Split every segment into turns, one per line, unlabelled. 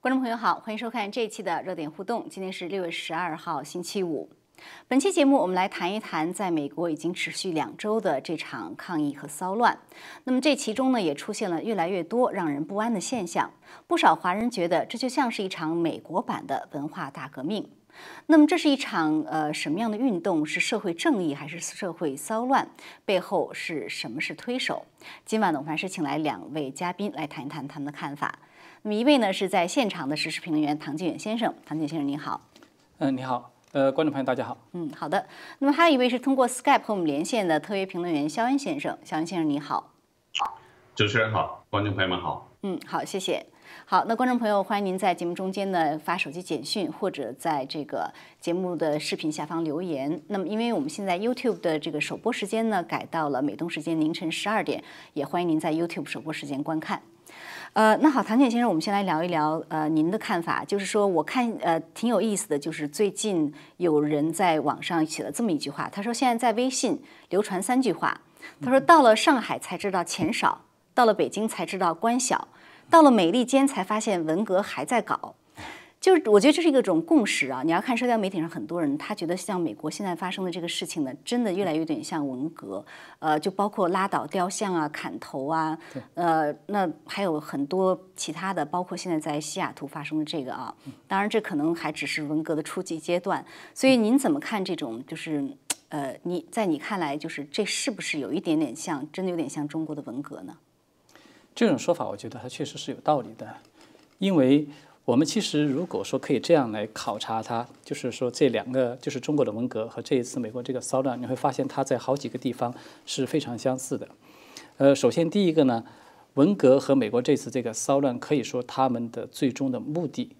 观众朋友好，欢迎收看这一期的热点互动。今天是六月十二号，星期五。本期节目，我们来谈一谈在美国已经持续两周的这场抗议和骚乱。那么这其中呢，也出现了越来越多让人不安的现象。不少华人觉得，这就像是一场美国版的文化大革命。那么这是一场呃什么样的运动？是社会正义还是社会骚乱？背后是什么是推手？今晚呢，我们还是请来两位嘉宾来谈一谈他们的看法。那么一位呢是在现场的时事评论员唐靖远先生，唐靖远先生您好。
嗯，你好，呃，观众朋友大家好。
嗯，好的。那么还有一位是通过 Skype 和我们连线的特约评论员肖恩先生，肖恩先生你。好，
主持人好，观众朋友们好。
嗯，好，谢谢。好，那观众朋友，欢迎您在节目中间呢发手机简讯，或者在这个节目的视频下方留言。那么，因为我们现在 YouTube 的这个首播时间呢改到了美东时间凌晨十二点，也欢迎您在 YouTube 首播时间观看。呃，那好，唐建先生，我们先来聊一聊呃您的看法，就是说我看呃挺有意思的，就是最近有人在网上写了这么一句话，他说现在在微信流传三句话，他说到了上海才知道钱少，到了北京才知道官小，到了美利坚才发现文革还在搞。就是我觉得这是一个种共识啊！你要看社交媒体上很多人，他觉得像美国现在发生的这个事情呢，真的越来越有点像文革，呃，就包括拉倒雕像啊、砍头啊，呃，那还有很多其他的，包括现在在西雅图发生的这个啊。当然，这可能还只是文革的初级阶段。所以您怎么看这种？就是呃，你在你看来，就是这是不是有一点点像，真的有点像中国的文革呢？
这种说法，我觉得它确实是有道理的，因为。我们其实如果说可以这样来考察它，就是说这两个就是中国的文革和这一次美国这个骚乱，你会发现它在好几个地方是非常相似的。呃，首先第一个呢，文革和美国这次这个骚乱，可以说他们的最终的目的，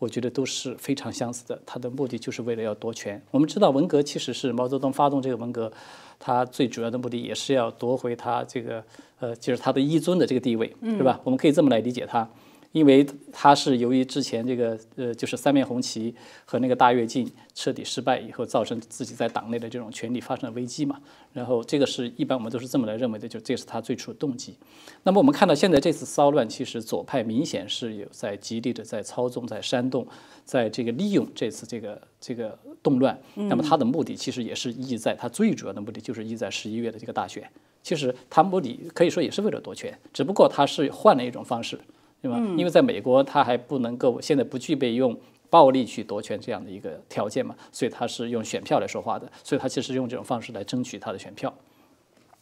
我觉得都是非常相似的。它的目的就是为了要夺权。我们知道文革其实是毛泽东发动这个文革，他最主要的目的也是要夺回他这个呃就是他的一尊的这个地位，是吧？我们可以这么来理解它。因为他是由于之前这个呃，就是三面红旗和那个大跃进彻底失败以后，造成自己在党内的这种权力发生了危机嘛。然后这个是一般我们都是这么来认为的，就这是他最初的动机。那么我们看到现在这次骚乱，其实左派明显是有在极力的在操纵、在煽动、在这个利用这次这个这个动乱。那么他的目的其实也是意在，他最主要的目的就是意在十一月的这个大选。其实他目的可以说也是为了夺权，只不过他是换了一种方式。对吧？因为在美国，他还不能够现在不具备用暴力去夺权这样的一个条件嘛，所以他是用选票来说话的，所以他其实用这种方式来争取他的选票。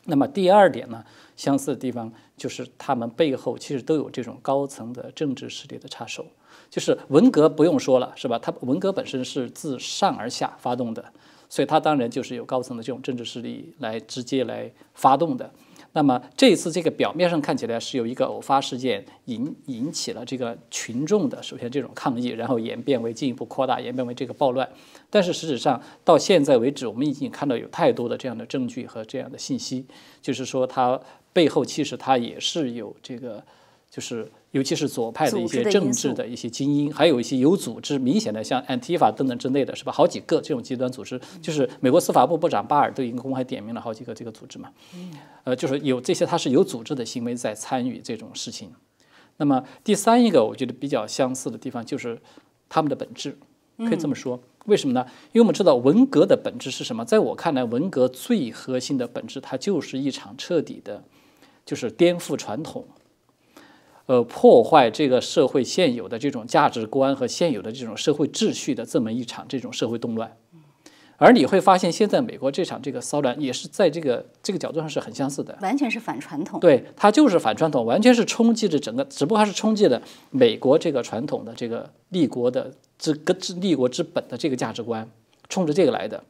那么第二点呢，相似的地方就是他们背后其实都有这种高层的政治势力的插手，就是文革不用说了，是吧？他文革本身是自上而下发动的，所以他当然就是有高层的这种政治势力来直接来发动的。那么这一次这个表面上看起来是有一个偶发事件引引起了这个群众的首先这种抗议，然后演变为进一步扩大，演变为这个暴乱。但是实质上到现在为止，我们已经看到有太多的这样的证据和这样的信息，就是说它背后其实它也是有这个。就是，尤其是左派的一些政治的一些精英，还有一些有组织、明显的像 Antifa 等等之类的是吧？好几个这种极端组织，就是美国司法部部长巴尔都已经公开点名了好几个这个组织嘛。呃，就是有这些，他是有组织的行为在参与这种事情。那么第三一个，我觉得比较相似的地方就是他们的本质，可以这么说。为什么呢？因为我们知道文革的本质是什么？在我看来，文革最核心的本质，它就是一场彻底的，就是颠覆传统。呃，破坏这个社会现有的这种价值观和现有的这种社会秩序的这么一场这种社会动乱，而你会发现，现在美国这场这个骚乱也是在这个这个角度上是很相似的，
完全是反传统。
对，它就是反传统，完全是冲击着整个，只不过它是冲击了美国这个传统的这个立国的这个立国之本的这个价值观，冲着这个来的。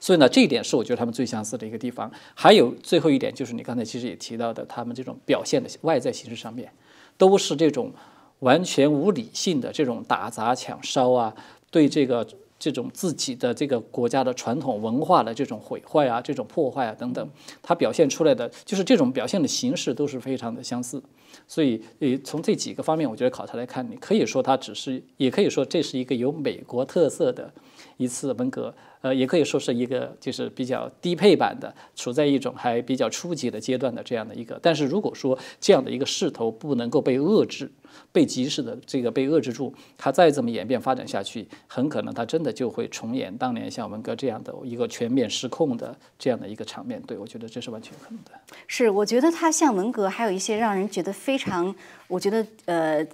所以呢，这一点是我觉得他们最相似的一个地方。还有最后一点，就是你刚才其实也提到的，他们这种表现的外在形式上面，都是这种完全无理性的这种打砸抢烧啊，对这个这种自己的这个国家的传统文化的这种毁坏啊、这种破坏啊等等，它表现出来的就是这种表现的形式都是非常的相似。所以，呃，从这几个方面，我觉得考察来看，你可以说它只是，也可以说这是一个有美国特色的。一次文革，呃，也可以说是一个就是比较低配版的，处在一种还比较初级的阶段的这样的一个。但是如果说这样的一个势头不能够被遏制，被及时的这个被遏制住，它再这么演变发展下去，很可能它真的就会重演当年像文革这样的一个全面失控的这样的一个场面。对我觉得这是完全有可能的。
是，我觉得它像文革，还有一些让人觉得非常，我觉得呃。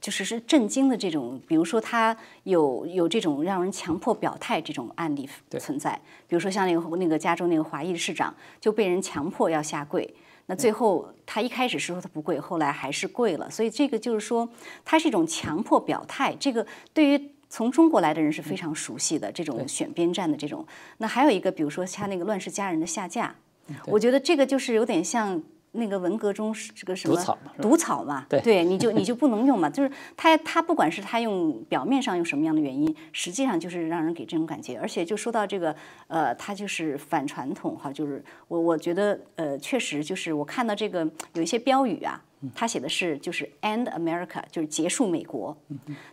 就是是震惊的这种，比如说他有有这种让人强迫表态这种案例存在，比如说像那个那个加州那个华裔市长就被人强迫要下跪，那最后他一开始是说他不跪，后来还是跪了，所以这个就是说它是一种强迫表态，这个对于从中国来的人是非常熟悉的这种选边站的这种。那还有一个，比如说像那个乱世佳人的下架，我觉得这个就是有点像。那个文革中是这个什么毒草嘛？对，你就你就不能用嘛。就是他他不管是他用表面上用什么样的原因，实际上就是让人给这种感觉。而且就说到这个呃，他就是反传统哈，就是我我觉得呃，确实就是我看到这个有一些标语啊，他写的是就是 End America，就是结束美国。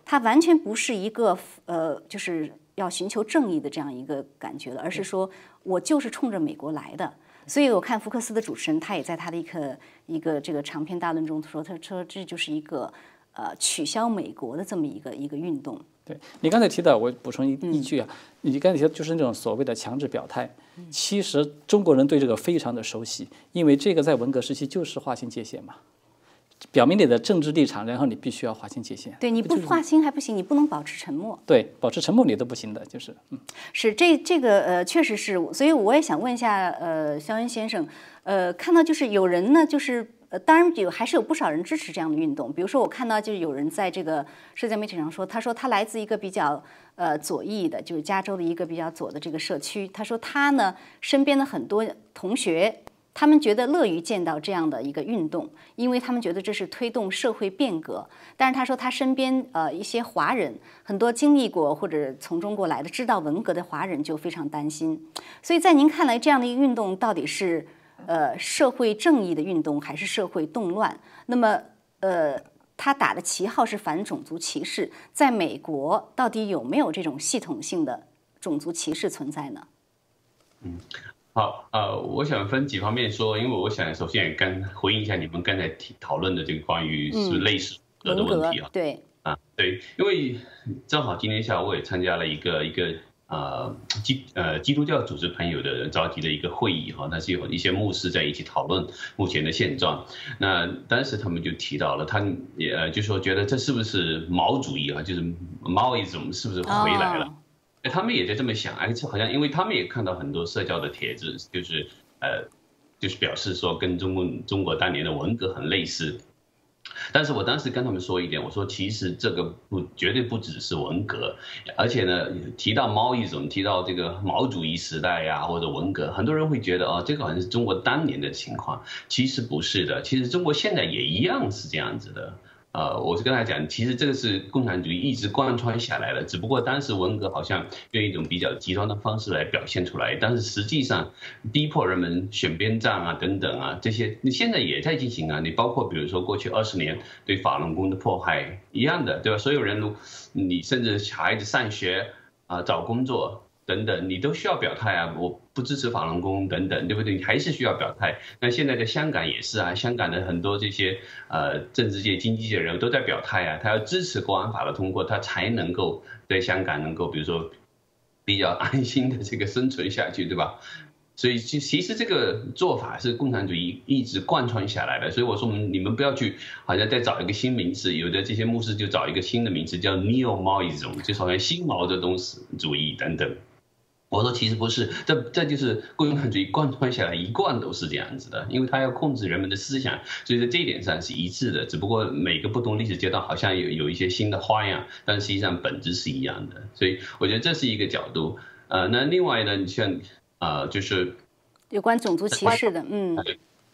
他完全不是一个呃，就是要寻求正义的这样一个感觉了，而是说我就是冲着美国来的。所以我看福克斯的主持人，他也在他的一个一个这个长篇大论中说，他说这就是一个呃取消美国的这么一个一个运动。
对你刚才提到，我补充一一句啊，你刚才提到就是那种所谓的强制表态，其实中国人对这个非常的熟悉，因为这个在文革时期就是划清界限嘛。表明你的政治立场，然后你必须要划清界限。
对，你不划清还不行，你不能保持沉默。
对，保持沉默你都不行的，就是嗯。
是这这个呃，确实是，所以我也想问一下呃，肖恩先生，呃，看到就是有人呢，就是呃，当然有还是有不少人支持这样的运动。比如说我看到就是有人在这个社交媒体上说，他说他来自一个比较呃左翼的，就是加州的一个比较左的这个社区。他说他呢身边的很多同学。他们觉得乐于见到这样的一个运动，因为他们觉得这是推动社会变革。但是他说他身边呃一些华人，很多经历过或者从中国来的知道文革的华人就非常担心。所以在您看来，这样的一个运动到底是呃社会正义的运动，还是社会动乱？那么呃他打的旗号是反种族歧视，在美国到底有没有这种系统性的种族歧视存在呢？
嗯。好，呃，我想分几方面说，因为我想首先也跟回应一下你们刚才提讨论的这个关于是类似的问题啊，
对，
啊，对，因为正好今天下午我也参加了一个一个呃基呃基督教组织朋友的召集的一个会议哈，那是有一些牧师在一起讨论目前的现状，那当时他们就提到了，他也呃就说觉得这是不是毛主义啊，就是毛一种是不是回来了？他们也在这么想，而且好像因为他们也看到很多社交的帖子，就是呃，就是表示说跟中国中国当年的文革很类似。但是我当时跟他们说一点，我说其实这个不绝对不只是文革，而且呢提到毛一种提到这个毛主义时代呀或者文革，很多人会觉得哦这个好像是中国当年的情况，其实不是的，其实中国现在也一样是这样子的。呃，我是跟他讲，其实这个是共产主义一直贯穿下来的，只不过当时文革好像用一种比较极端的方式来表现出来，但是实际上逼迫人们选边站啊，等等啊，这些你现在也在进行啊。你包括比如说过去二十年对法轮功的迫害一样的，对吧？所有人都，你甚至孩子上学啊，找工作。等等，你都需要表态啊！我不支持法轮功等等，对不对？你还是需要表态。那现在在香港也是啊，香港的很多这些呃政治界、经济界人都在表态啊，他要支持国安法的通过，他才能够在香港能够比如说比较安心的这个生存下去，对吧？所以其其实这个做法是共产主义一直贯穿下来的。所以我说，你们不要去好像再找一个新名词，有的这些牧师就找一个新的名词叫 neo Maoism，就好像新毛泽东主义等等。我说其实不是，这这就是共产主义贯穿下来一贯都是这样子的，因为他要控制人们的思想，所以在这一点上是一致的。只不过每个不同历史阶段好像有有一些新的花样，但实际上本质是一样的。所以我觉得这是一个角度。呃，那另外呢，你像呃，就是
有关种族歧视的，嗯，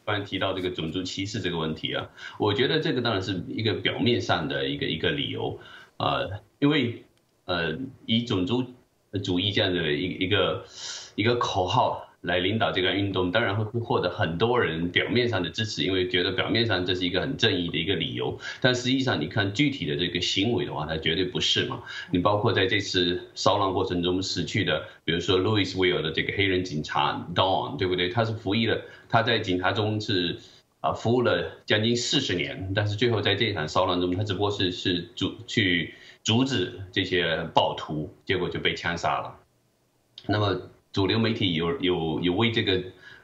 刚才提到这个种族歧视这个问题啊，我觉得这个当然是一个表面上的一个一个理由，呃，因为呃以种族。主义这样的一一个一个口号来领导这个运动，当然会会获得很多人表面上的支持，因为觉得表面上这是一个很正义的一个理由。但实际上，你看具体的这个行为的话，它绝对不是嘛。你包括在这次骚乱过程中死去的，比如说 Louisville 的这个黑人警察 Don，对不对？他是服役了，他在警察中是啊服务了将近四十年，但是最后在这场骚乱中，他只不过是是主去阻止这些暴徒，结果就被枪杀了。那么。主流媒体有有有为这个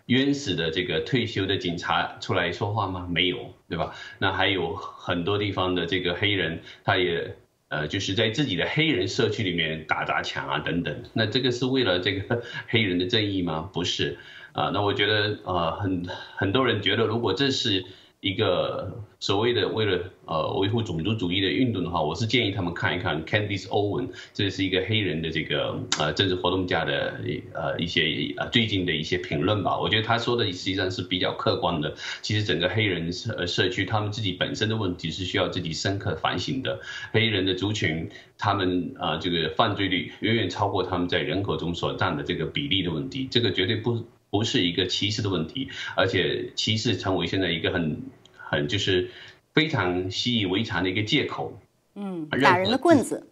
冤死的这个退休的警察出来说话吗？没有，对吧？那还有很多地方的这个黑人，他也呃就是在自己的黑人社区里面打砸抢啊等等。那这个是为了这个黑人的正义吗？不是啊。那我觉得呃很很多人觉得，如果这是。一个所谓的为了呃维护种族主义的运动的话，我是建议他们看一看 Candice Owen，这是一个黑人的这个呃政治活动家的呃一些呃最近的一些评论吧。我觉得他说的实际上是比较客观的。其实整个黑人社社区他们自己本身的问题是需要自己深刻反省的。黑人的族群他们啊这个犯罪率远远超过他们在人口中所占的这个比例的问题，这个绝对不。不是一个歧视的问题，而且歧视成为现在一个很很就是非常习以为常的一个借口。
嗯，打人的棍子。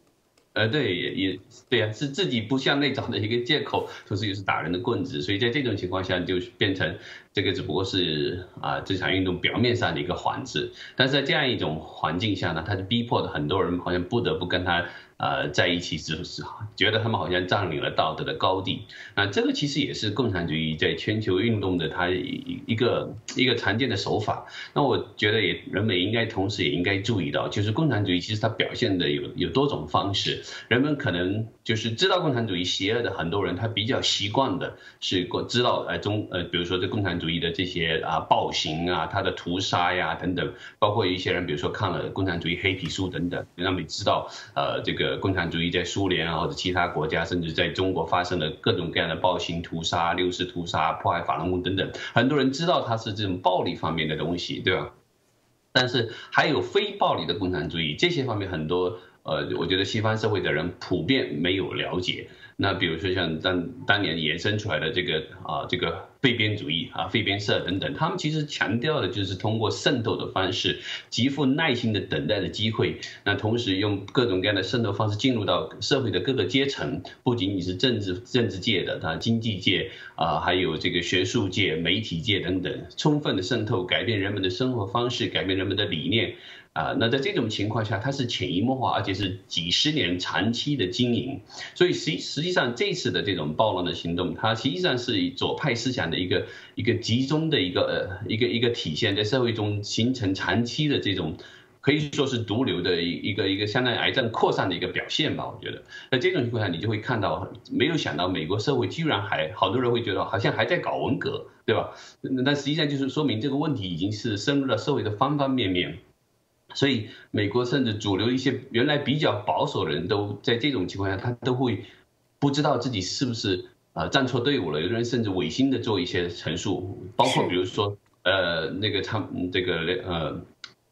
呃，对，也也对呀，是自己不向内找的一个借口，同时又是打人的棍子，所以在这种情况下，就变成这个只不过是啊这场运动表面上的一个幌子，但是在这样一种环境下呢，他就逼迫的很多人好像不得不跟他。呃，在一起是是觉得他们好像占领了道德的高地，那这个其实也是共产主义在全球运动的它一一个一个常见的手法。那我觉得也人们应该同时也应该注意到，就是共产主义其实它表现的有有多种方式。人们可能就是知道共产主义邪恶的很多人，他比较习惯的是过知道呃中呃比如说这共产主义的这些啊暴行啊，它的屠杀呀等等，包括一些人比如说看了共产主义黑皮书等等，让他们知道呃这个。共产主义在苏联啊或者其他国家，甚至在中国发生了各种各样的暴行、屠杀、六四屠杀、破坏法轮功等等，很多人知道它是这种暴力方面的东西，对吧？但是还有非暴力的共产主义，这些方面很多呃，我觉得西方社会的人普遍没有了解。那比如说像当当年衍生出来的这个啊，这个废边主义啊，废边社等等，他们其实强调的就是通过渗透的方式，极富耐心的等待的机会，那同时用各种各样的渗透方式进入到社会的各个阶层，不仅仅是政治政治界的，它经济界啊，还有这个学术界、媒体界等等，充分的渗透，改变人们的生活方式，改变人们的理念。啊，那在这种情况下，它是潜移默化，而且是几十年长期的经营，所以实实际上这次的这种暴乱的行动，它实际上是以左派思想的一个一个集中的一个呃一个一个体现，在社会中形成长期的这种可以说是毒瘤的一一个一个相当于癌症扩散的一个表现吧。我觉得，在这种情况下，你就会看到，没有想到美国社会居然还好多人会觉得好像还在搞文革，对吧？那实际上就是说明这个问题已经是深入了社会的方方面面。所以，美国甚至主流一些原来比较保守的人都在这种情况下，他都会不知道自己是不是啊站错队伍了。有的人甚至违心的做一些陈述，包括比如说呃那个参这个呃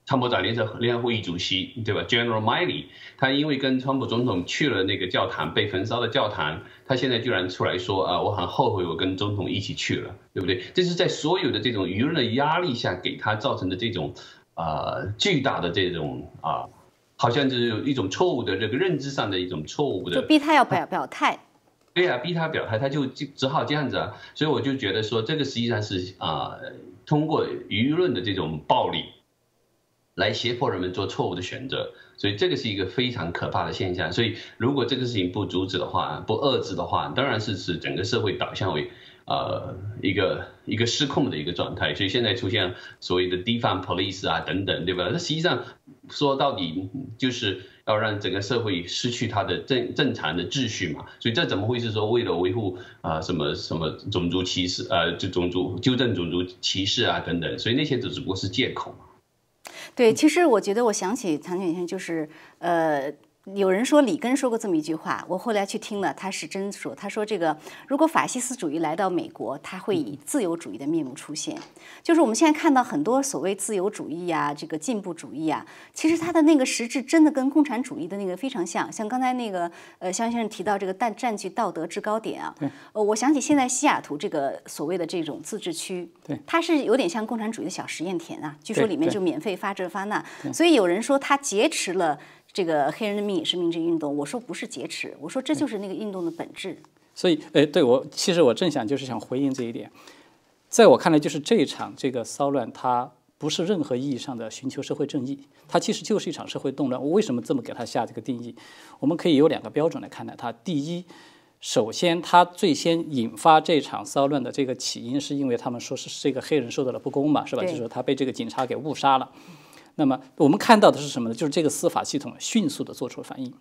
参谋长联合联合会议主席对吧，General Milley，他因为跟川普总统去了那个教堂被焚烧的教堂，他现在居然出来说啊，我很后悔我跟总统一起去了，对不对？这是在所有的这种舆论的压力下给他造成的这种。啊，巨大的这种啊，好像就是有一种错误的这个认知上的一种错误的，
就逼他要表表态。
对呀，逼他表态，他就就只好这样子啊。所以我就觉得说，这个实际上是啊，通过舆论的这种暴力，来胁迫人们做错误的选择。所以这个是一个非常可怕的现象。所以如果这个事情不阻止的话，不遏制的话，当然是使整个社会导向为。呃，一个一个失控的一个状态，所以现在出现所谓的地方 police 啊等等，对吧？那实际上说到底就是要让整个社会失去它的正正常的秩序嘛。所以这怎么会是说为了维护啊什么什么种族歧视呃，就种族纠正种族歧视啊等等？所以那些都只不过是借口嘛。
对，其实我觉得我想起唐景生就是呃。有人说里根说过这么一句话，我后来去听了，他是真说。他说这个如果法西斯主义来到美国，他会以自由主义的面目出现。就是我们现在看到很多所谓自由主义啊，这个进步主义啊，其实它的那个实质真的跟共产主义的那个非常像。像刚才那个呃肖先生提到这个占占据道德制高点啊，呃，我想起现在西雅图这个所谓的这种自治区，
对，
它是有点像共产主义的小实验田啊，据说里面就免费发这发那，所以有人说它劫持了。这个黑人的命也是命这个运动，我说不是劫持，我说这就是那个运动的本质。
所以，哎，对我其实我正想就是想回应这一点，在我看来，就是这一场这个骚乱，它不是任何意义上的寻求社会正义，它其实就是一场社会动乱。我为什么这么给它下这个定义？我们可以有两个标准来看待它。第一，首先，它最先引发这场骚乱的这个起因，是因为他们说是这个黑人受到了不公嘛，是吧？就是说他被这个警察给误杀了。那么我们看到的是什么呢？就是这个司法系统迅速的做出了反应，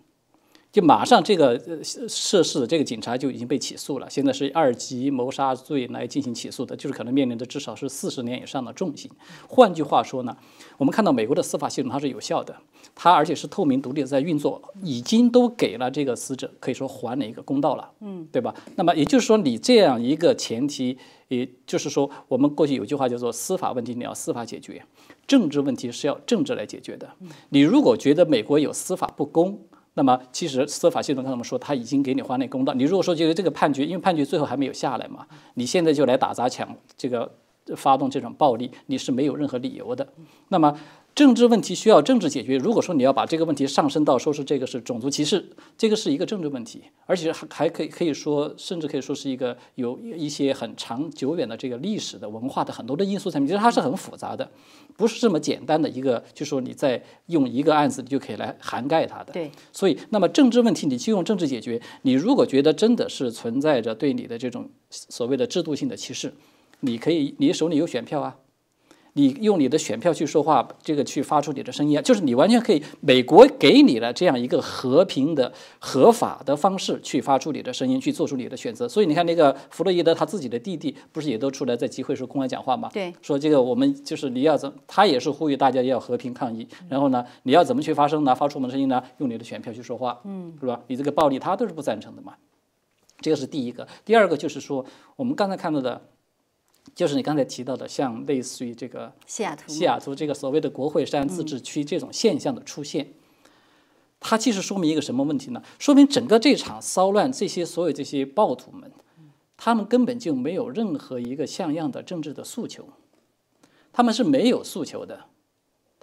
就马上这个呃涉事的这个警察就已经被起诉了，现在是二级谋杀罪来进行起诉的，就是可能面临着至少是四十年以上的重刑。换句话说呢，我们看到美国的司法系统它是有效的，它而且是透明独立的在运作，已经都给了这个死者可以说还了一个公道了，嗯，对吧？那么也就是说，你这样一个前提，也就是说，我们过去有句话叫做司法问题你要司法解决。政治问题是要政治来解决的。你如果觉得美国有司法不公，那么其实司法系统跟他们说他已经给你还了公道。你如果说觉得这个判决，因为判决最后还没有下来嘛，你现在就来打砸抢，这个发动这种暴力，你是没有任何理由的。那么政治问题需要政治解决。如果说你要把这个问题上升到说是这个是种族歧视，这个是一个政治问题，而且还还可以可以说，甚至可以说是一个有一些很长久远的这个历史的文化的很多的因素在里面，其实它是很复杂的，不是这么简单的一个，就说你在用一个案子你就可以来涵盖它的。
对，
所以，那么政治问题你就用政治解决。你如果觉得真的是存在着对你的这种所谓的制度性的歧视，你可以，你手里有选票啊，你用你的选票去说话，这个去发出你的声音啊，就是你完全可以，美国给你了这样一个和平的、合法的方式去发出你的声音，去做出你的选择。所以你看，那个弗洛伊德他自己的弟弟不是也都出来在集会时候公开讲话吗？
对，
说这个我们就是你要怎，他也是呼吁大家要和平抗议。然后呢，你要怎么去发声呢？发出我们的声音呢？用你的选票去说话，嗯，是吧？你这个暴力他都是不赞成的嘛。这个是第一个。第二个就是说，我们刚才看到的。就是你刚才提到的，像类似于这个
西雅图，
西雅图这个所谓的国会山自治区这种现象的出现，它其实说明一个什么问题呢？说明整个这场骚乱，这些所有这些暴徒们，他们根本就没有任何一个像样的政治的诉求，他们是没有诉求的。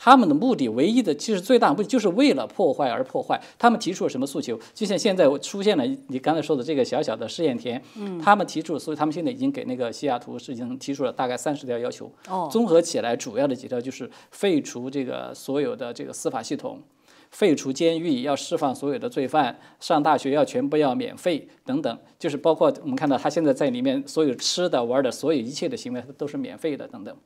他们的目的唯一的，其实最大目的就是为了破坏而破坏。他们提出了什么诉求？就像现在出现了你刚才说的这个小小的试验田，嗯，他们提出，所以他们现在已经给那个西雅图市已经提出了大概三十条要求。
哦，
综合起来，主要的几条就是废除这个所有的这个司法系统，废除监狱，要释放所有的罪犯，上大学要全部要免费等等，就是包括我们看到他现在在里面所有吃的、玩的，所有一切的行为都是免费的等等。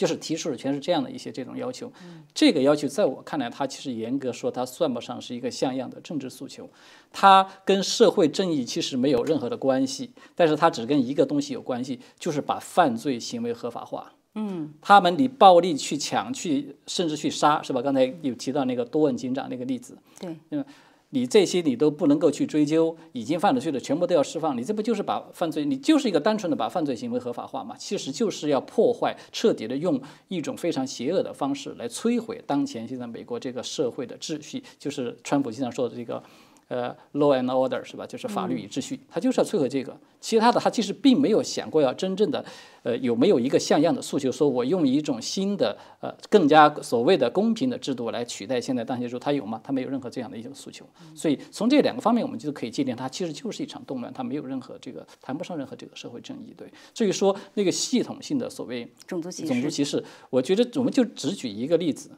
就是提出的全是这样的一些这种要求，这个要求在我看来，它其实严格说，它算不上是一个像样的政治诉求，它跟社会正义其实没有任何的关系，但是它只跟一个东西有关系，就是把犯罪行为合法化。嗯，他们以暴力去抢、去甚至去杀，是吧？刚才有提到那个多问警长那个例子，
对，
嗯。你这些你都不能够去追究，已经犯了罪的全部都要释放，你这不就是把犯罪，你就是一个单纯的把犯罪行为合法化嘛？其实就是要破坏，彻底的用一种非常邪恶的方式来摧毁当前现在美国这个社会的秩序，就是川普经常说的这个。呃，law and order 是吧？就是法律与秩序，他就是要摧毁这个。其他的他其实并没有想过要真正的，呃，有没有一个像样的诉求，说我用一种新的呃更加所谓的公平的制度来取代现在当前制度，他有吗？他没有任何这样的一种诉求。所以从这两个方面，我们就可以界定，它其实就是一场动乱，它没有任何这个谈不上任何这个社会正义。对，至于说那个系统性的所谓
种族歧视，
种族歧视，我觉得我们就只举一个例子。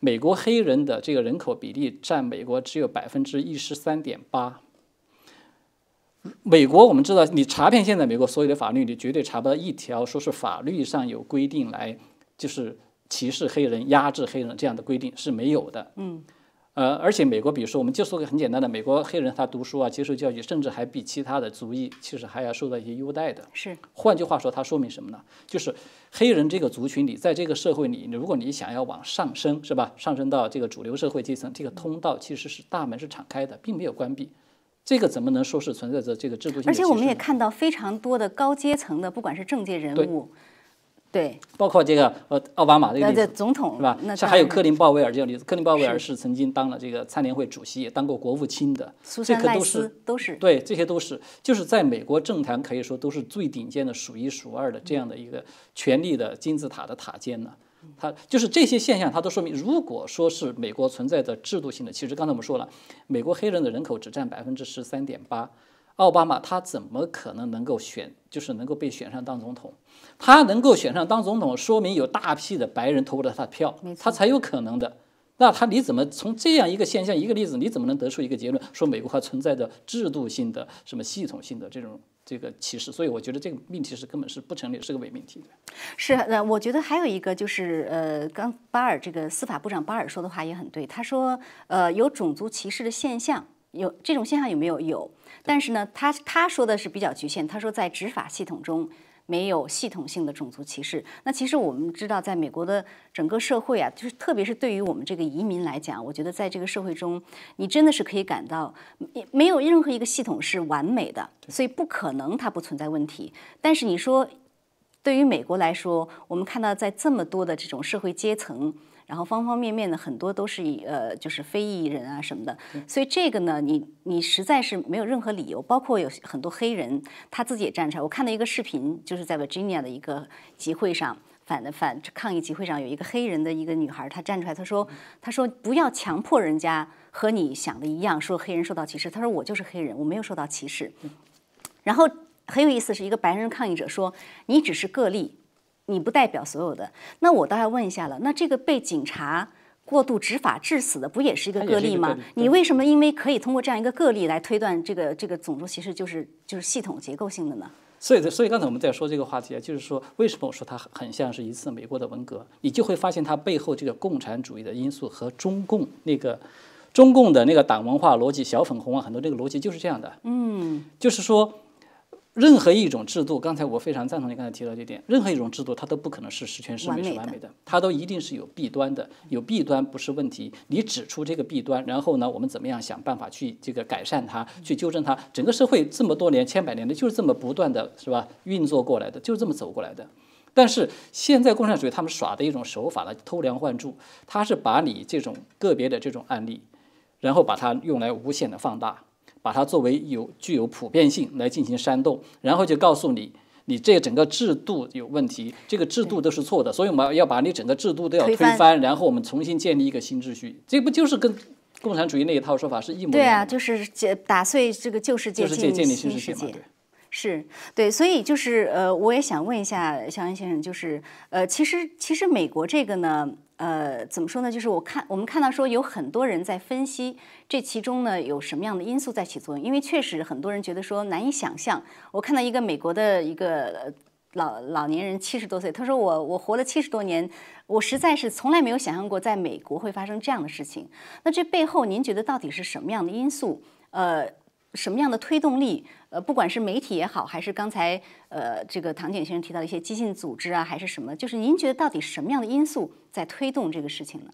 美国黑人的这个人口比例占美国只有百分之一十三点八。美国我们知道，你查遍现在美国所有的法律，你绝对查不到一条说是法律上有规定来就是歧视黑人、压制黑人这样的规定是没有的。嗯。呃，而且美国，比如说，我们就说个很简单的，美国黑人他读书啊，接受教育，甚至还比其他的族裔其实还要受到一些优待的。
是，
换句话说，它说明什么呢？就是黑人这个族群里，在这个社会里，如果你想要往上升，是吧？上升到这个主流社会阶层，这个通道其实是大门是敞开的，并没有关闭。这个怎么能说是存在着这个制度性？
而且我们也看到非常多的高阶层的，不管是政界人物。对，
包括这个呃奥巴马这个例子，
总统
是吧？像还有克林鲍威尔这个例子，克林鲍威尔是曾经当了这个参联会主席，也当过国务卿的，这可都是
都是
对，这些都是就是在美国政坛可以说都是最顶尖的、数一数二的这样的一个权力的金字塔的塔尖呢。它就是这些现象，它都说明，如果说是美国存在着制度性的，其实刚才我们说了，美国黑人的人口只占百分之十三点八。奥巴马他怎么可能能够选，就是能够被选上当总统？他能够选上当总统，说明有大批的白人投了他的票，他才有可能的。那他你怎么从这样一个现象一个例子，你怎么能得出一个结论，说美国还存在着制度性的什么系统性的这种这个歧视？所以我觉得这个命题是根本是不成立，是个伪命题。
是，呃，我觉得还有一个就是，呃，刚巴尔这个司法部长巴尔说的话也很对，他说，呃，有种族歧视的现象。有这种现象有没有？有，但是呢，他他说的是比较局限。他说在执法系统中没有系统性的种族歧视。那其实我们知道，在美国的整个社会啊，就是特别是对于我们这个移民来讲，我觉得在这个社会中，你真的是可以感到，没有任何一个系统是完美的，所以不可能它不存在问题。但是你说，对于美国来说，我们看到在这么多的这种社会阶层。然后方方面面的很多都是以呃就是非裔人啊什么的，所以这个呢，你你实在是没有任何理由。包括有很多黑人他自己也站出来。我看到一个视频，就是在 Virginia 的一个集会上，反的反抗议集会上，有一个黑人的一个女孩，她站出来，她说她说不要强迫人家和你想的一样，说黑人受到歧视。她说我就是黑人，我没有受到歧视。然后很有意思，是一个白人抗议者说你只是个例。你不代表所有的，那我倒要问一下了，那这个被警察过度执法致死的，不也是一个个例吗？你为什么因为可以通过这样一个个例来推断这个这个种族歧视就是就是系统结构性的呢？
所以，所以刚才我们在说这个话题啊，就是说为什么我说它很像是一次美国的文革？你就会发现它背后这个共产主义的因素和中共那个中共的那个党文化逻辑、小粉红啊，很多这个逻辑就是这样的。
嗯，
就是说。任何一种制度，刚才我非常赞同你刚才提到这点，任何一种制度它都不可能是十全十美、是完美的，它都一定是有弊端的。有弊端不是问题，你指出这个弊端，然后呢，我们怎么样想办法去这个改善它，去纠正它？整个社会这么多年、千百年的，就是这么不断的是吧运作过来的，就是这么走过来的。但是现在共产主义他们耍的一种手法呢，偷梁换柱，他是把你这种个别的这种案例，然后把它用来无限的放大。把它作为有具有普遍性来进行煽动，然后就告诉你，你这整个制度有问题，这个制度都是错的，所以我们要把你整个制度都要推翻，然后我们重新建立一个新秩序。这不就是跟共产主义那一套说法是一模一样？对
啊，就是打碎这个旧世界，
建
立
新
世界
嘛。对，
是对，所以就是呃，我也想问一下肖恩先生，就是呃，其实其实美国这个呢。呃，怎么说呢？就是我看我们看到说有很多人在分析这其中呢有什么样的因素在起作用，因为确实很多人觉得说难以想象。我看到一个美国的一个老老年人七十多岁，他说我我活了七十多年，我实在是从来没有想象过在美国会发生这样的事情。那这背后您觉得到底是什么样的因素？呃？什么样的推动力？呃，不管是媒体也好，还是刚才呃这个唐景先生提到的一些激进组织啊，还是什么，就是您觉得到底什么样的因素在推动这个事情呢？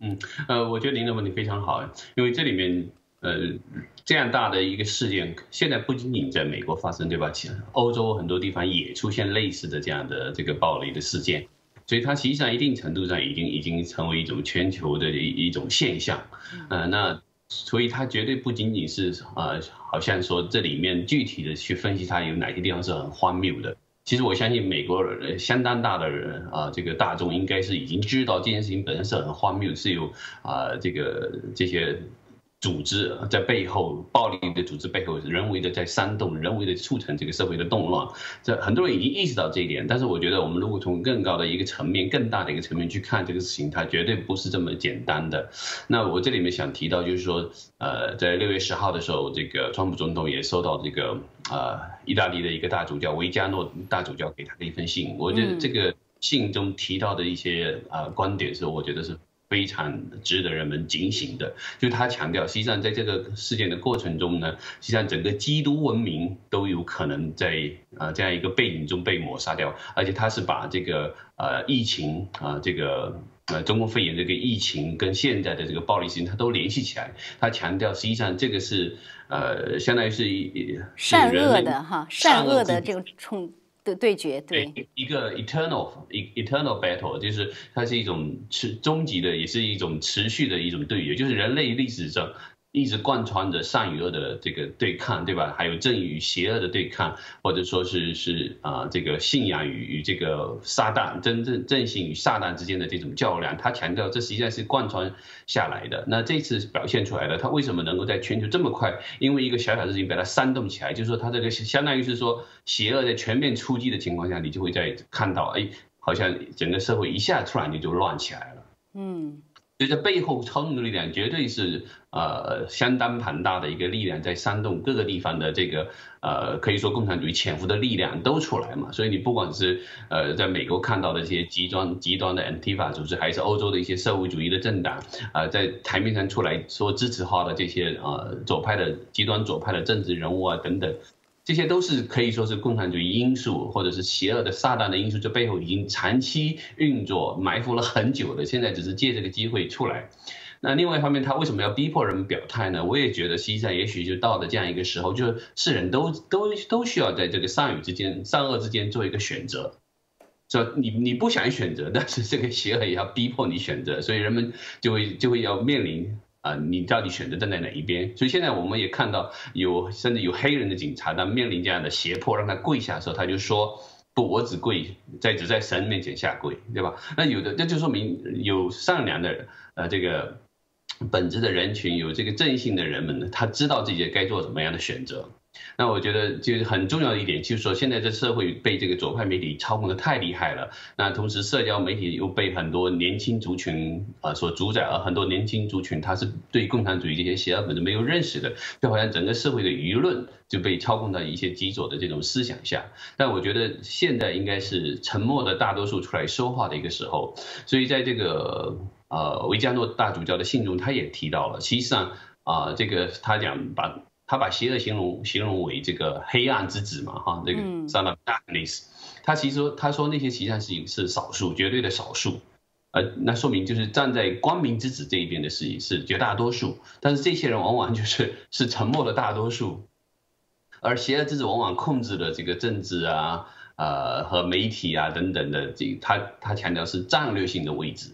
嗯，呃，我觉得您的问题非常好，因为这里面呃这样大的一个事件，现在不仅仅在美国发生，对吧？其欧洲很多地方也出现类似的这样的这个暴力的事件，所以它实际上一定程度上已经已经成为一种全球的一一种现象。呃，那。所以它绝对不仅仅是呃，好像说这里面具体的去分析它有哪些地方是很荒谬的。其实我相信美国人相当大的人啊，这个大众应该是已经知道这件事情本身是很荒谬，是有啊这个这些。组织在背后，暴力的组织背后，人为的在煽动，人为的促成这个社会的动乱。这很多人已经意识到这一点，但是我觉得，我们如果从更高的一个层面、更大的一个层面去看这个事情，它绝对不是这么简单的。那我这里面想提到，就是说，呃，在六月十号的时候，这个川普总统也收到这个呃意大利的一个大主教维加诺大主教给他的一封信。我觉得这个信中提到的一些啊观点是，我觉得是。非常值得人们警醒的。就他强调，实际上在这个事件的过程中呢，实际上整个基督文明都有可能在呃这样一个背景中被抹杀掉，而且他是把这个呃疫情啊这个。呃，中共肺炎这个疫情跟现在的这个暴力事情，他都联系起来。他强调，实际上这个是呃，相当于是一
善恶的哈，善恶的这个冲的对决，对
一个 eternal eternal battle，就是它是一种持终极的，也是一种持续的一种对决，就是人类历史上。一直贯穿着善与恶的这个对抗，对吧？还有正与邪恶的对抗，或者说是是啊，这个信仰与与这个撒旦，真正正信与撒旦之间的这种较量。他强调，这实际上是贯穿下来的。那这次表现出来的，他为什么能够在全球这么快？因为一个小小的事情把它煽动起来，就是说，他这个相当于是说，邪恶在全面出击的情况下，你就会在看到，哎，好像整个社会一下突然间就乱起来了。嗯。所以这背后操纵的力量绝对是呃相当庞大的一个力量，在煽动各个地方的这个呃可以说共产主义潜伏的力量都出来嘛。所以你不管是呃在美国看到的这些极端极端的 Antifa 组织，还是欧洲的一些社会主义的政党啊，在台面上出来说支持化的这些呃左派的极端左派的政治人物啊等等。这些都是可以说是共产主义因素，或者是邪恶的撒旦的因素，这背后已经长期运作、埋伏了很久的。现在只是借这个机会出来。那另外一方面，他为什么要逼迫人们表态呢？我也觉得，实际上也许就到了这样一个时候，就是世人都都都需要在这个善与之间、善恶之间做一个选择。说你你不想选择，但是这个邪恶也要逼迫你选择，所以人们就会就会要面临。啊，你到底选择站在哪一边？所以现在我们也看到有甚至有黑人的警察，当面临这样的胁迫，让他跪下的时候，他就说不，我只跪在只在神面前下跪，对吧？那有的，这就说明有善良的呃这个本质的人群，有这个正性的人们呢，他知道自己该做什么样的选择。那我觉得就是很重要的一点，就是说现在这社会被这个左派媒体操控的太厉害了。那同时社交媒体又被很多年轻族群啊所主宰，而很多年轻族群他是对共产主义这些邪恶本质没有认识的，就好像整个社会的舆论就被操控到一些极左的这种思想下。但我觉得现在应该是沉默的大多数出来说话的一个时候。所以在这个呃维加诺大主教的信中，他也提到了，实际上啊这个他讲把。他把邪恶形容形容为这个黑暗之子嘛，哈，这个 son of darkness。他其实说他说那些实际上是是少数，绝对的少数，呃，那说明就是站在光明之子这一边的事情是绝大多数，但是这些人往往就是是沉默的大多数，而邪恶之子往往控制了这个政治啊，呃和媒体啊等等的，这他他强调是战略性的位置，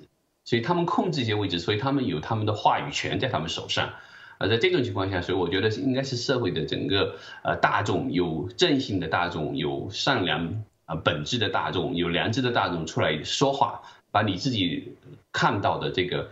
所以他们控制一些位置，所以他们有他们的话语权在他们手上。而在这种情况下，所以我觉得应该是社会的整个呃大众，有正性的大众，有善良啊本质的大众，有良知的大众出来说话，把你自己看到的这个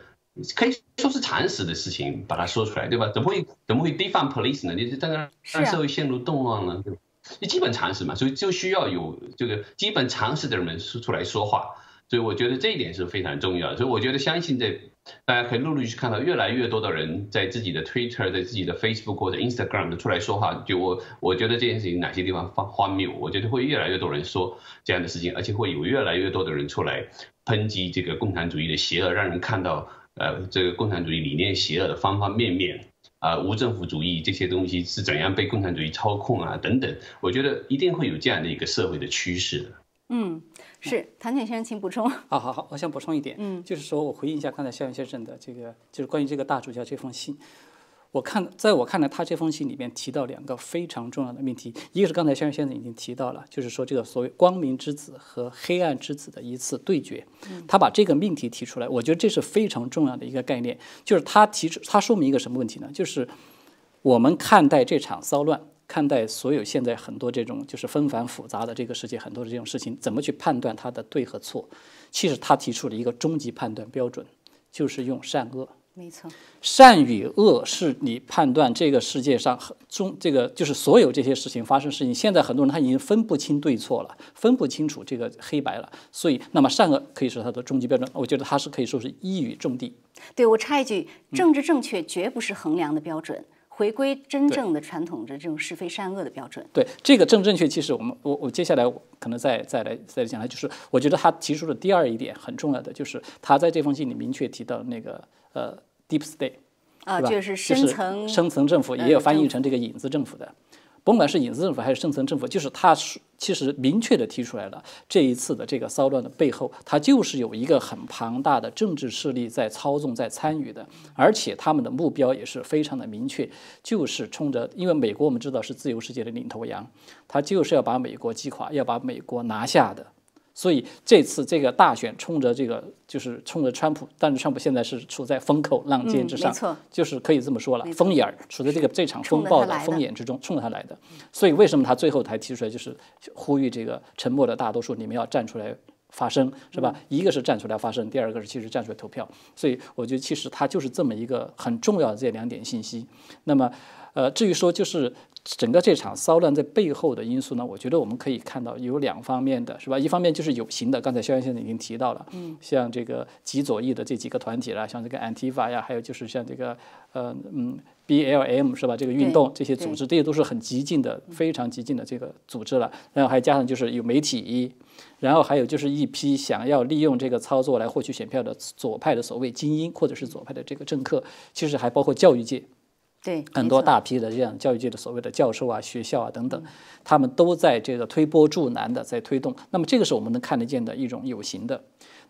可以说是常识的事情把它说出来，对吧？怎么会怎么会 defund police 呢？你就在那让社会陷入动乱了，对吧？你基本常识嘛，所以就需要有这个基本常识的人们说出来说话。所以我觉得这一点是非常重要的。所以我觉得相信在。大家可以陆陆续续看到越来越多的人在自己的 Twitter、在自己的 Facebook 或者 Instagram 出来说话。就我，我觉得这件事情哪些地方荒荒谬，我觉得会越来越多人说这样的事情，而且会有越来越多的人出来抨击这个共产主义的邪恶，让人看到呃这个共产主义理念邪恶的方方面面啊，无政府主义这些东西是怎样被共产主义操控啊等等。我觉得一定会有这样的一个社会的趋势的。
嗯。是唐景先生，请补充。
好好好，我想补充一点，嗯，就是说我回应一下刚才肖远先生的这个，就是关于这个大主教这封信。我看，在我看来，他这封信里面提到两个非常重要的命题，一个是刚才肖远先生已经提到了，就是说这个所谓光明之子和黑暗之子的一次对决。他把这个命题提出来，我觉得这是非常重要的一个概念，就是他提出，他说明一个什么问题呢？就是我们看待这场骚乱。看待所有现在很多这种就是纷繁复杂的这个世界，很多的这种事情，怎么去判断它的对和错？其实他提出了一个终极判断标准，就是用善恶。
没错，
善与恶是你判断这个世界上中这个就是所有这些事情发生事情。现在很多人他已经分不清对错了，分不清楚这个黑白了。所以，那么善恶可以说它的终极标准，我觉得它是可以说是一语中的。
对我插一句，政治正确绝不是衡量的标准。回归真正的传统的这种是非善恶的标准。
对这个正正确，其实我们我我接下来可能再再来再讲来讲，就是我觉得他提出的第二一点很重要的，就是他在这封信里明确提到那个呃 deep state，
啊，就是
是
深层
深层政府，也有翻译成这个影子政府的。甭管是影子政府还是深层政府，就是他是其实明确的提出来了，这一次的这个骚乱的背后，他就是有一个很庞大的政治势力在操纵、在参与的，而且他们的目标也是非常的明确，就是冲着，因为美国我们知道是自由世界的领头羊，他就是要把美国击垮，要把美国拿下的。所以这次这个大选冲着这个就是冲着川普，但是川普现在是处在风口浪尖之上，
嗯
就是可以这么说了风眼儿处在这个这场风暴的风眼之中，冲着他来的。所以为什么他最后才提出来，就是呼吁这个沉默的大多数，你们要站出来发声，是吧？一个是站出来发声，第二个是其实站出来投票。所以我觉得其实它就是这么一个很重要的这两点信息。那么，呃，至于说就是整个这场骚乱在背后的因素呢，我觉得我们可以看到有两方面的，是吧？一方面就是有形的，刚才肖阳先生已经提到了，嗯，像这个极左翼的这几个团体啦，像这个 Antifa 呀，还有就是像这个呃嗯 BLM 是吧？这个运动这些组织，这些都是很激进的、非常激进的这个组织了。然后还加上就是有媒体，然后还有就是一批想要利用这个操作来获取选票的左派的所谓精英，或者是左派的这个政客，其实还包括教育界。
对，
很多大批的这样教育界的所谓的教授啊、学校啊等等，他们都在这个推波助澜的在推动。那么这个是我们能看得见的一种有形的。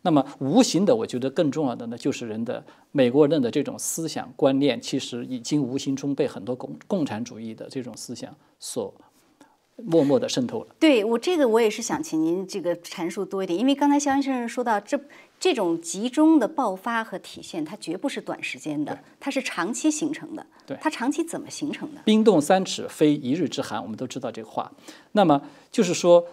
那么无形的，我觉得更重要的呢，就是人的美国人的这种思想观念，其实已经无形中被很多共共产主义的这种思想所默默地渗透了。
对我这个我也是想请您这个阐述多一点，因为刚才肖先生说到这这种集中的爆发和体现，它绝不是短时间的，它是长期形成的。
对
它长期怎么形成的？
冰冻三尺，非一日之寒，我们都知道这个话。那么就是说，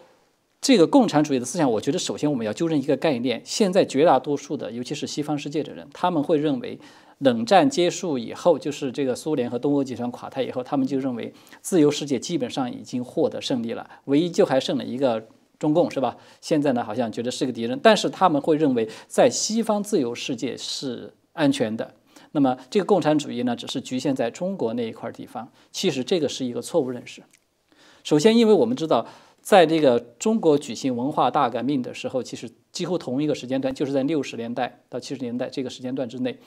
这个共产主义的思想，我觉得首先我们要纠正一个概念：现在绝大多数的，尤其是西方世界的人，他们会认为，冷战结束以后，就是这个苏联和东欧集团垮台以后，他们就认为自由世界基本上已经获得胜利了，唯一就还剩了一个。中共是吧？现在呢，好像觉得是个敌人，但是他们会认为在西方自由世界是安全的。那么这个共产主义呢，只是局限在中国那一块地方。其实这个是一个错误认识。首先，因为我们知道，在这个中国举行文化大革命的时候，其实几乎同一个时间段，就是在六十年代到七十年代这个时间段之内，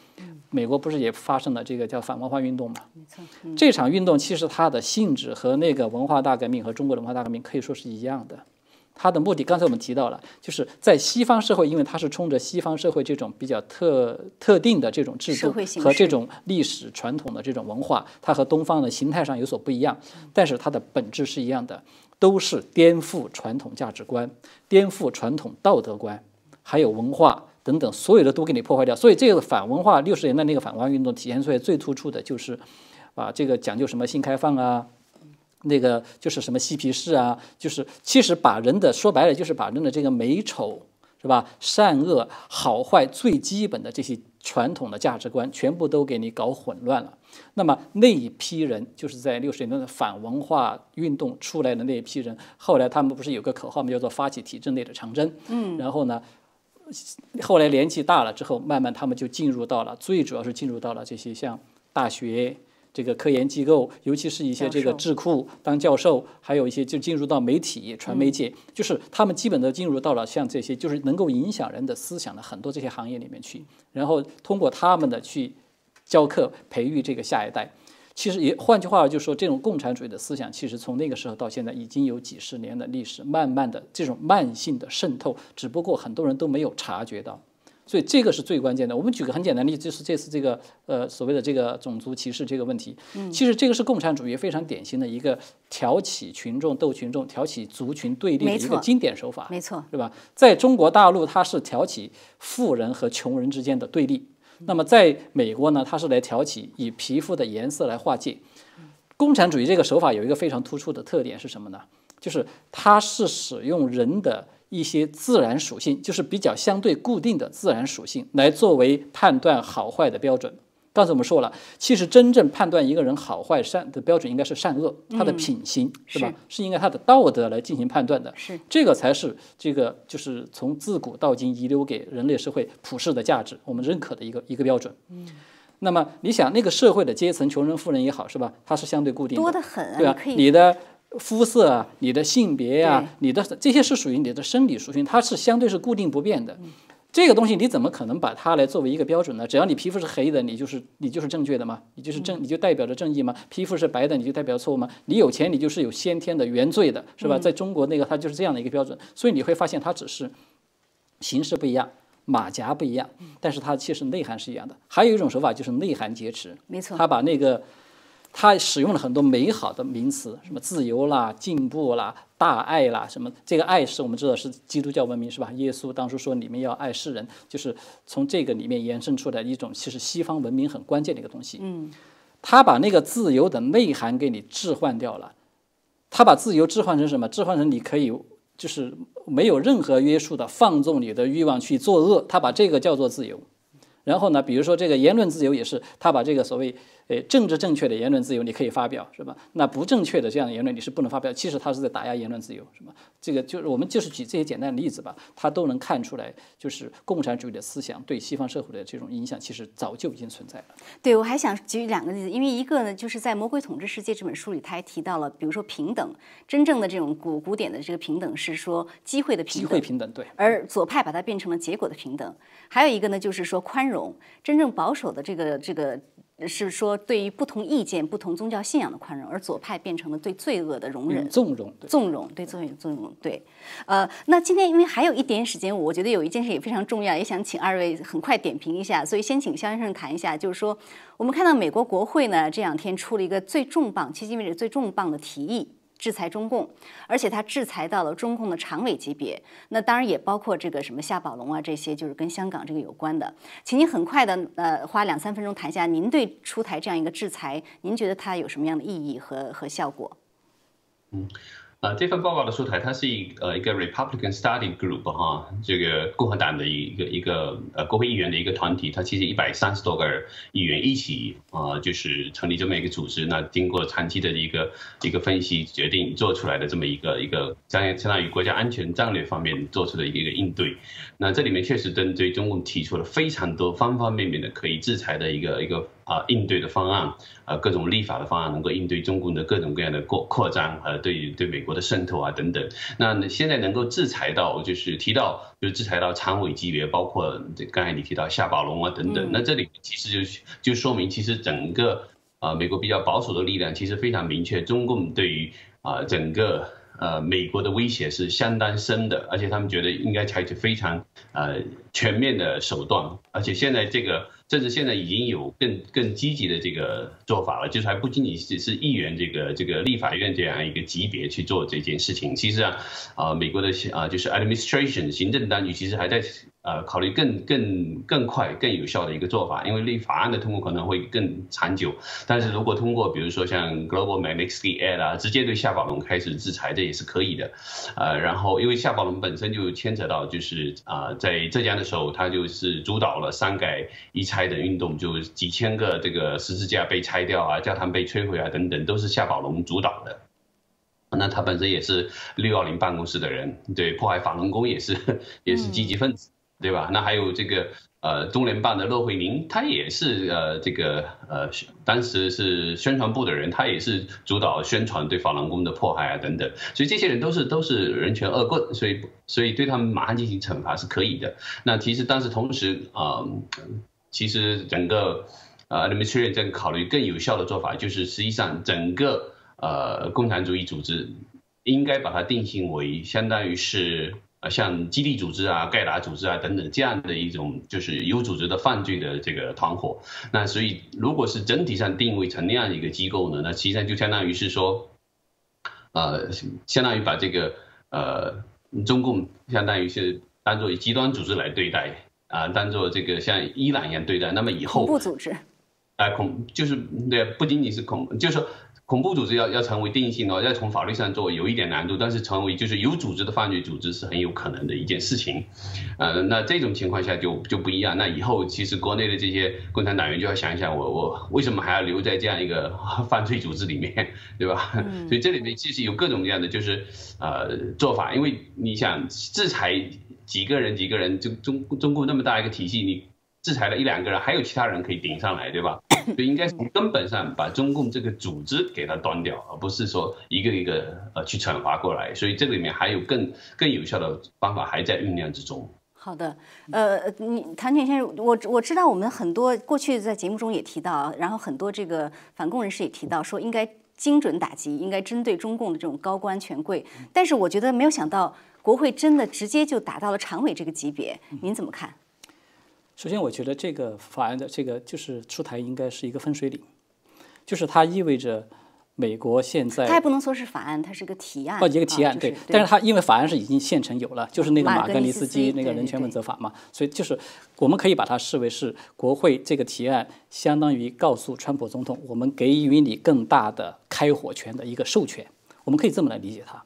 美国不是也发生了这个叫反文化运动嘛？
没错，
这场运动其实它的性质和那个文化大革命和中国的文化大革命可以说是一样的。它的目的，刚才我们提到了，就是在西方社会，因为它是冲着西方社会这种比较特特定的这种制度和这种历史传统的这种文化，它和东方的形态上有所不一样，但是它的本质是一样的，都是颠覆传统价值观、颠覆传统道德观，还有文化等等，所有的都给你破坏掉。所以这个反文化，六十年代那个反文化运动体现出来最突出的就是，啊，这个讲究什么性开放啊。那个就是什么嬉皮士啊，就是其实把人的说白了就是把人的这个美丑是吧，善恶好坏最基本的这些传统的价值观全部都给你搞混乱了。那么那一批人就是在六十年代的反文化运动出来的那一批人，后来他们不是有个口号吗？叫做发起体制内的长征。嗯，然后呢，后来年纪大了之后，慢慢他们就进入到了，最主要是进入到了这些像大学。这个科研机构，尤其是一些这个智库当教授，还有一些就进入到媒体、传媒界，就是他们基本都进入到了像这些，就是能够影响人的思想的很多这些行业里面去，然后通过他们的去教课、培育这个下一代。其实也换句话就是说，这种共产主义的思想，其实从那个时候到现在已经有几十年的历史，慢慢的这种慢性的渗透，只不过很多人都没有察觉到。所以这个是最关键的。我们举个很简单的例子，就是这次这个呃所谓的这个种族歧视这个问题，其实这个是共产主义非常典型的一个挑起群众斗群众、挑起族群对立的一个经典手法，
没错，
是吧？在中国大陆，它是挑起富人和穷人之间的对立；那么在美国呢，它是来挑起以皮肤的颜色来划界。共产主义这个手法有一个非常突出的特点是什么呢？就是它是使用人的。一些自然属性，就是比较相对固定的自然属性，来作为判断好坏的标准。刚才我们说了，其实真正判断一个人好坏善的标准应该是善恶，他的品行是吧？是应该他的道德来进行判断的。
是
这个才是这个就是从自古到今遗留给人类社会普世的价值，我们认可的一个一个标准。嗯，那么你想，那个社会的阶层，穷人、富人也好，是吧？它是相对固定的，
多得很啊，
对啊
你可，以
你的肤色啊，你的性别呀、
对
你的这些是属于你的生理属性，它是相对是固定不变的。
嗯
这个东西你怎么可能把它来作为一个标准呢？只要你皮肤是黑的，你就是你就是正确的嘛？你就是
嗯
正，你就代表着正义嘛？皮肤是白的，你就代表错误吗？你有钱，你就是有先天的原罪的，是吧？
嗯
在中国那个它就是这样的一个标准，所以你会发现它只是形式不一样。马甲不一样，
嗯
但是它其实内涵是一样的。还有一种手法就是内涵劫持，
没错，
他把那个他使用了很多美好的名词，什么自由啦、进步啦、大爱啦，什么这个爱是我们知道是基督教文明是吧？耶稣当初说你们要爱世人，就是从这个里面延伸出来一种其实西方文明很关键的一个东西。
嗯，
他把那个自由的内涵给你置换掉了，他把自由置换成什么？置换成你可以就是没有任何约束的放纵你的欲望去作恶，他把这个叫做自由。然后呢，比如说这个言论自由也是，他把这个所谓呃政治正确的言论自由你可以发表，是吧？那不正确的这样的言论你是不能发表，其实他是在打压言论自由，是吧？这个就是我们就是举这些简单的例子吧，他都能看出来，就是共产主义的思想对西方社会的这种影响，其实早就已经存在了。
对，我还想举两个例子，因为一个呢，就是在《魔鬼统治世界》这本书里，他还提到了，比如说平等，真正的这种古古典的这个平等是说机会的平等机，
会平等，对。
而左派把它变成了结果的平等。还有一个呢，就是说宽容，真正保守的这个这个是说对于不同意见、不同宗教信仰的宽容，而左派变成了对罪恶的容忍
嗯。纵容，对。
纵容，对纵容纵容，对，呃，那今天因为还有一点时间，我觉得有一件事也非常重要，也想请二位很快点评一下，所以先请肖先生谈一下，就是说我们看到美国国会呢这两天出了一个最重磅，迄今为止最重磅的提议。制裁中共，而且他制裁到了中共的常委级别，那当然也包括这个什么夏宝龙啊这些，就是跟香港这个有关的。请您很快的呃花两三分钟谈一下，您对出台这样一个制裁，您觉得它有什么样的意义和和效果？
嗯呃，这份报告的出台，它是一呃一个 Republican Study Group 哈，这个共和党的一个一个呃国会议员的一个团体，它其实一百三十多个议员一起啊、呃，就是成立这么一个组织。那经过长期的一个一个分析，决定做出来的这么一个一个相相当于国家安全战略方面做出的一个一个应对。那这里面确实针对中共提出了非常多方方面面的可以制裁的一个一个啊、呃、应对的方案，啊各种立法的方案，能够应对中共的各种各样的扩扩张，和对对美国的渗透啊等等。那现在能够制裁到，就是提到就是制裁到常委级别，包括这刚才你提到夏宝龙啊等等。那这里其实就就说明，其实整个啊、呃、美国比较保守的力量其实非常明确，中共对于啊、呃、整个。呃，美国的威胁是相当深的，而且他们觉得应该采取非常呃全面的手段，而且现在这个甚至现在已经有更更积极的这个做法了，就是还不仅仅只是议员这个这个立法院这样一个级别去做这件事情，其实啊，啊、美国的啊就是 administration 行政当局其实还在。呃，考虑更更更快、更有效的一个做法，因为立法案的通过可能会更长久。但是如果通过，比如说像 Global Magnitsky Act 啊，直接对夏宝龙开始制裁，这也是可以的。呃，然后因为夏宝龙本身就牵扯到，就是啊、呃，在浙江的时候，他就是主导了三改一拆的运动，就几千个这个十字架被拆掉啊，教堂被摧毁啊等等，都是夏宝龙主导的。那他本身也是六幺零办公室的人，对破坏法轮功也是也是积极分子。对吧？那还有这个呃，中联办的骆惠宁，他也是呃，这个呃，当时是宣传部的人，他也是主导宣传对法轮功的迫害啊等等，所以这些人都是都是人权恶棍，所以所以对他们马上进行惩罚是可以的。那其实当时同时啊、其实整个呃 administration 在考虑更有效的做法，就是实际上整个呃共产主义组织应该把它定性为相当于是。像基地组织啊、盖达组织啊等等这样的一种就是有组织的犯罪的这个团伙，那所以如果是整体上定位成那样一个机构呢，那实际上就相当于是说，呃，相当于把这个呃中共相当于是当做极端组织来对待啊、当做这个像伊朗一样对待，那么以后
恐怖组织，
呃、恐就是对，不仅仅是恐，就是说。恐怖组织要要成为定性哦，要从法律上做有一点难度，但是成为就是有组织的犯罪组织是很有可能的一件事情，呃，那这种情况下就就不一样。那以后其实国内的这些共产党员就要想一想，我我为什么还要留在这样一个 犯罪组织里面，对吧？嗯、所以这里面其实有各种各样的就是呃做法，因为你想制裁几个人几个人，就中中共那么大一个体系，你。制裁了一两个人，还有其他人可以顶上来，对吧？就应该从根本上把中共这个组织给它端掉，而不是说一个一个呃去惩罚过来。所以这个里面还有更更有效的方法还在酝酿之中。
好的，呃，你谭健先生，我我知道我们很多过去在节目中也提到，然后很多这个反共人士也提到说应该精准打击，应该针对中共的这种高官权贵。但是我觉得没有想到国会真的直接就打到了常委这个级别，您怎么看？
首先，我觉得这个法案的这个就是出台应该是一个分水岭，就是它意味着美国现在
它也不能说是法案，它是个提案，
哦，一个提案，
对。
但是它因为法案是已经现成有了，就是那个马格尼
斯
基那个人权问责法嘛，所以就是我们可以把它视为是国会这个提案，相当于告诉川普总统，我们给予你更大的开火权的一个授权，我们可以这么来理解它。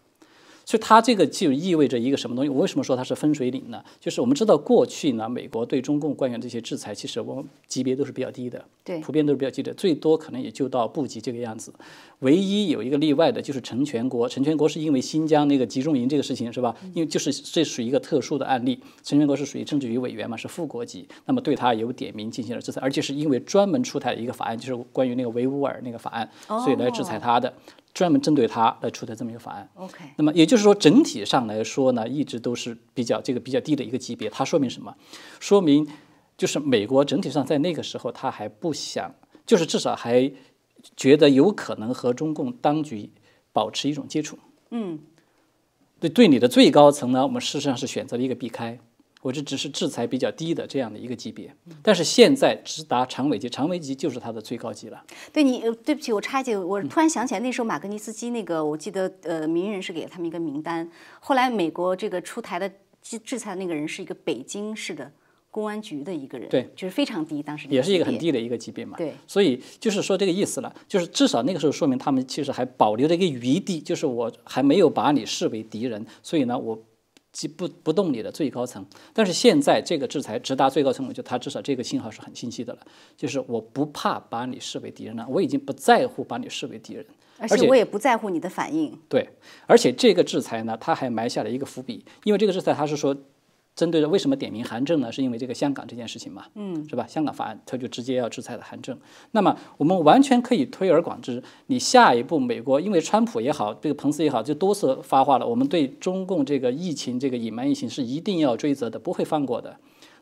所以它这个就意味着一个什么东西？我为什么说它是分水岭呢？就是我们知道过去呢，美国对中共官员这些制裁，其实我们级别都是比较低的，
对，
普遍都是比较低的，最多可能也就到部级这个样子。唯一有一个例外的就是陈全国，陈全国是因为新疆那个集中营这个事情是吧？因为就是这属于一个特殊的案例，陈全国是属于政治局委员嘛，是副国级，那么对他有点名进行了制裁，而且是因为专门出台了一个法案，就是关于那个维吾尔那个法案，所以来制裁他的。专门针对他来出的这么一个法案。
OK，
那么也就是说，整体上来说呢，一直都是比较这个比较低的一个级别。它说明什么？说明就是美国整体上在那个时候，他还不想，就是至少还觉得有可能和中共当局保持一种接触。
嗯，
对，对你的最高层呢，我们事实上是选择了一个避开。我这只是制裁比较低的这样的一个级别，但是现在直达常委级，常委级就是它的最高级了。
对你，对不起，我插一句，我突然想起来，那时候马格尼斯基那个，我记得呃，名人是给了他们一个名单，后来美国这个出台的制制裁的那个人是一个北京市的公安局的一个人，
对，
就是非常低，当时
也是一个很低的一个级别嘛。
对，
所以就是说这个意思了，就是至少那个时候说明他们其实还保留着一个余地，就是我还没有把你视为敌人，所以呢我。即不不动你的最高层，但是现在这个制裁直达最高层，我觉得他至少这个信号是很清晰的了，就是我不怕把你视为敌人了，我已经不在乎把你视为敌人，
而且我也不在乎你的反应。
对，而且这个制裁呢，他还埋下了一个伏笔，因为这个制裁他是说。针对着为什么点名韩正呢？是因为这个香港这件事情嘛，
嗯，
是吧？香港法案他就直接要制裁了韩正。那么我们完全可以推而广之，你下一步美国因为川普也好，这个彭斯也好，就多次发话了，我们对中共这个疫情这个隐瞒疫情是一定要追责的，不会放过的。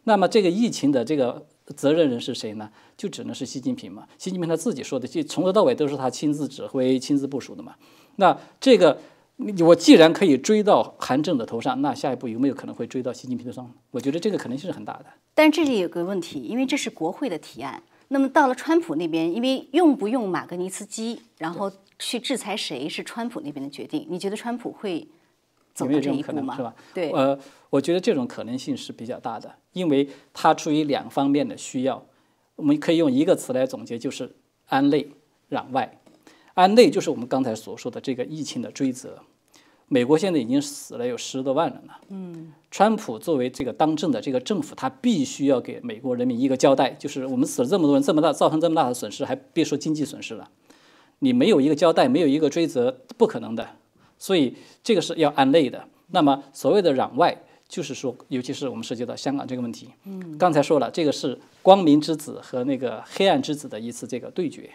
那么这个疫情的这个责任人是谁呢？就只能是习近平嘛。习近平他自己说的，就从头到尾都是他亲自指挥、亲自部署的嘛。那这个。我既然可以追到韩正的头上，那下一步有没有可能会追到习近平的上？我觉得这个可能性是很大的。
但这里有个问题，因为这是国会的提案，那么到了川普那边，因为用不用马格尼茨基，然后去制裁谁是川普那边的决定。你觉得川普会走到这一步吗？
是吧？
对，
呃，我觉得这种可能性是比较大的，因为它出于两方面的需要。我们可以用一个词来总结，就是安内攘外。安内就是我们刚才所说的这个疫情的追责。美国现在已经死了有十多万人了。
嗯，
川普作为这个当政的这个政府，他必须要给美国人民一个交代，就是我们死了这么多人，这么大造成这么大的损失，还别说经济损失了，你没有一个交代，没有一个追责，不可能的。所以这个是要按内的。那么所谓的攘外，就是说，尤其是我们涉及到香港这个问题。
嗯，
刚才说了，这个是光明之子和那个黑暗之子的一次这个对决。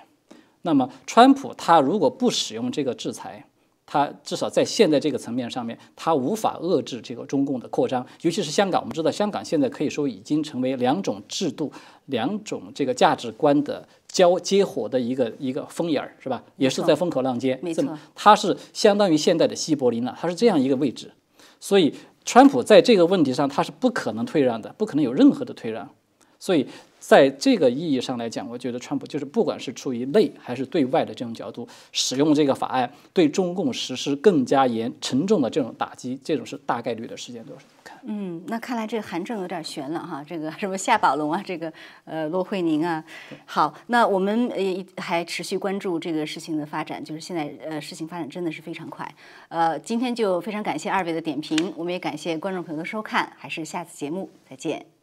那么川普他如果不使用这个制裁，他至少在现在这个层面上面，他无法遏制这个中共的扩张，尤其是香港。我们知道，香港现在可以说已经成为两种制度、两种这个价值观的交接火的一个一个风眼儿，是吧？也是在风口浪尖。
没错，
它是相当于现在的西柏林了，它是这样一个位置。所以，川普在这个问题上，他是不可能退让的，不可能有任何的退让。所以。在这个意义上来讲，我觉得川普就是不管是出于内还是对外的这种角度，使用这个法案对中共实施更加严沉重的这种打击，这种是大概率的事件，都是看。
嗯，那看来这个韩正有点悬了哈，这个什么夏宝龙啊，这个呃骆惠宁啊。好，那我们呃还持续关注这个事情的发展，就是现在呃事情发展真的是非常快。呃，今天就非常感谢二位的点评，我们也感谢观众朋友的收看，还是下次节目再见。